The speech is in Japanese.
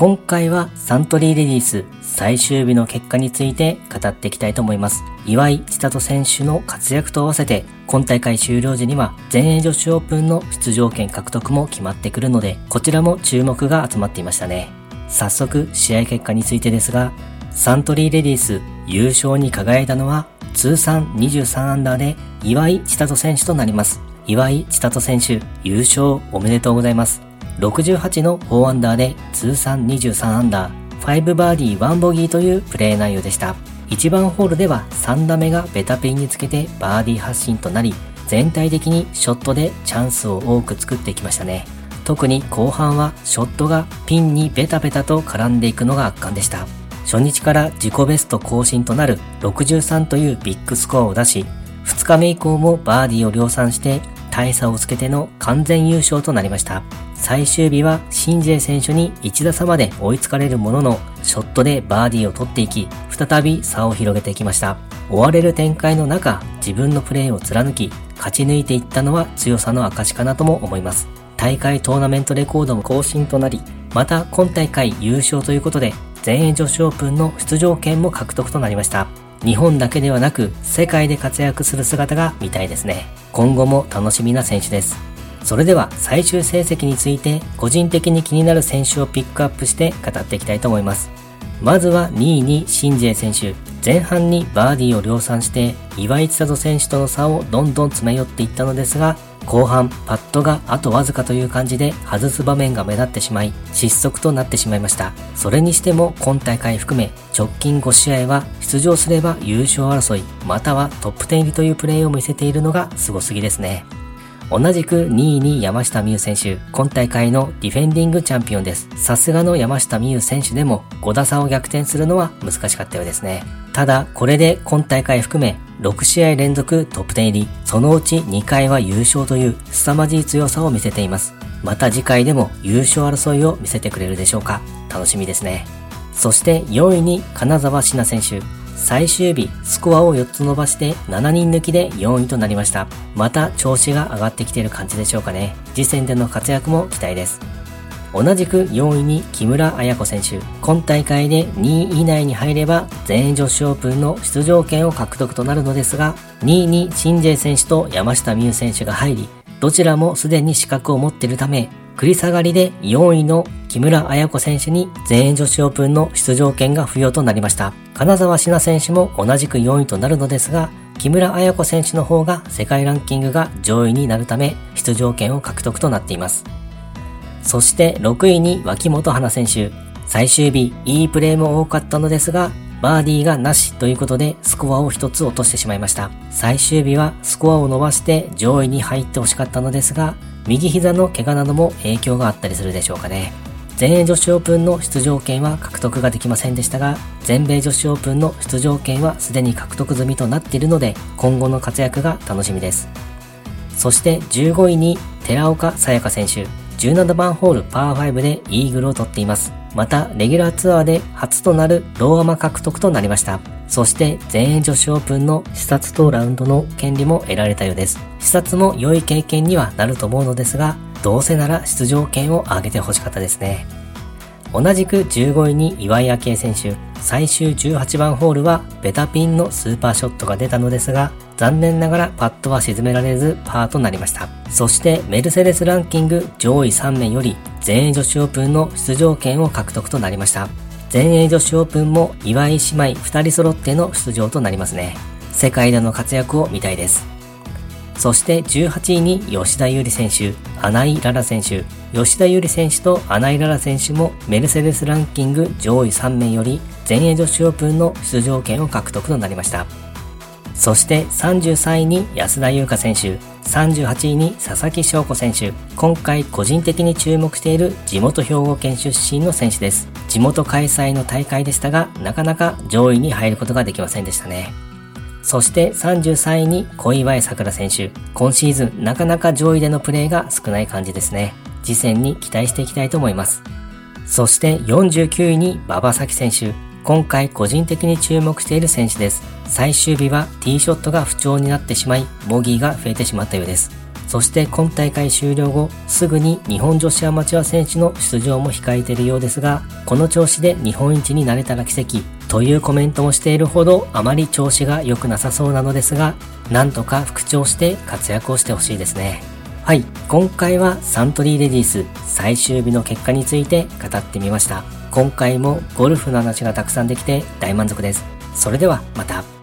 今回はサントリーレディース最終日の結果について語っていきたいと思います。岩井千里選手の活躍と合わせて、今大会終了時には全英女子オープンの出場権獲得も決まってくるので、こちらも注目が集まっていましたね。早速、試合結果についてですが、サントリーレディース優勝に輝いたのは通算23アンダーで岩井千里選手となります。岩井千里選手優勝おめでとうございます。68の4アンダーで通算23アンダー、5バーディー1ボギーというプレー内容でした。1番ホールでは3打目がベタピンにつけてバーディー発進となり、全体的にショットでチャンスを多く作ってきましたね。特に後半はショットがピンにベタベタと絡んでいくのが圧巻でした。初日から自己ベスト更新となる63というビッグスコアを出し、2日目以降もバーディーを量産して大差をつけての完全優勝となりました。最終日はシンジェ選手に1打差まで追いつかれるものの、ショットでバーディーを取っていき、再び差を広げていきました。追われる展開の中、自分のプレーを貫き、勝ち抜いていったのは強さの証かなとも思います。大会トーナメントレコードも更新となり、また今大会優勝ということで、全英女子オープンの出場権も獲得となりました。日本だけではなく世界で活躍する姿が見たいですね。今後も楽しみな選手です。それでは最終成績について個人的に気になる選手をピックアップして語っていきたいと思います。まずは2位にシンジェ選手。前半にバーディーを量産して岩井千里選手との差をどんどん詰め寄っていったのですが後半パットがあとわずかという感じで外す場面が目立ってしまい失速となってしまいましたそれにしても今大会含め直近5試合は出場すれば優勝争いまたはトップ10入りというプレーを見せているのがすごすぎですね同じく2位に山下美夢選手、今大会のディフェンディングチャンピオンです。さすがの山下美夢選手でも5打差を逆転するのは難しかったようですね。ただ、これで今大会含め6試合連続トップ10入り、そのうち2回は優勝という凄まじい強さを見せています。また次回でも優勝争いを見せてくれるでしょうか。楽しみですね。そして4位に金沢志奈選手。最終日、スコアを4つ伸ばして7人抜きで4位となりました。また調子が上がってきている感じでしょうかね。次戦での活躍も期待です。同じく4位に木村彩子選手。今大会で2位以内に入れば全英女子オープンの出場権を獲得となるのですが、2位にシンジェ選手と山下美夢選手が入り、どちらもすでに資格を持っているため、繰り下がりで4位の木村彩子選手に全英女子オープンの出場権が付与となりました。金沢志奈選手も同じく4位となるのですが、木村彩子選手の方が世界ランキングが上位になるため出場権を獲得となっています。そして6位に脇本花選手。最終日、いいプレーも多かったのですが、バーディーがなしということでスコアを一つ落としてしまいました。最終日はスコアを伸ばして上位に入ってほしかったのですが、右膝の怪我なども影響があったりするでしょうかね。全英女子オープンの出場権は獲得ができませんでしたが、全米女子オープンの出場権はすでに獲得済みとなっているので、今後の活躍が楽しみです。そして15位に寺岡沙耶香選手。17番ホールパー5でイーグルを取っています。また、レギュラーツアーで初となるローアマ獲得となりました。そして、全英女子オープンの視察とラウンドの権利も得られたようです。視察も良い経験にはなると思うのですが、どうせなら出場権を上げてほしかったですね。同じく15位に岩井明恵選手、最終18番ホールはベタピンのスーパーショットが出たのですが、残念ながらパットは沈められずパーとなりました。そしてメルセデスランキング上位3名より全英女子オープンの出場権を獲得となりました。全英女子オープンも岩井姉妹2人揃っての出場となりますね。世界での活躍を見たいです。そして18位に吉田優利選手、穴井ララ選手、吉田優利選手と穴井ララ選手もメルセデスランキング上位3名より全英女子オープンの出場権を獲得となりました。そして33位に安田優香選手、38位に佐々木翔子選手、今回個人的に注目している地元兵庫県出身の選手です。地元開催の大会でしたが、なかなか上位に入ることができませんでしたね。そして33位に小祝さくら選手。今シーズンなかなか上位でのプレーが少ない感じですね。次戦に期待していきたいと思います。そして49位に馬場咲選手。今回個人的に注目している選手です。最終日はティーショットが不調になってしまい、ボギーが増えてしまったようです。そして今大会終了後、すぐに日本女子アマチュア選手の出場も控えているようですが、この調子で日本一になれたら奇跡というコメントもしているほどあまり調子が良くなさそうなのですが、なんとか復調して活躍をしてほしいですね。はい、今回はサントリーレディース最終日の結果について語ってみました。今回もゴルフの話がたくさんできて大満足です。それではまた。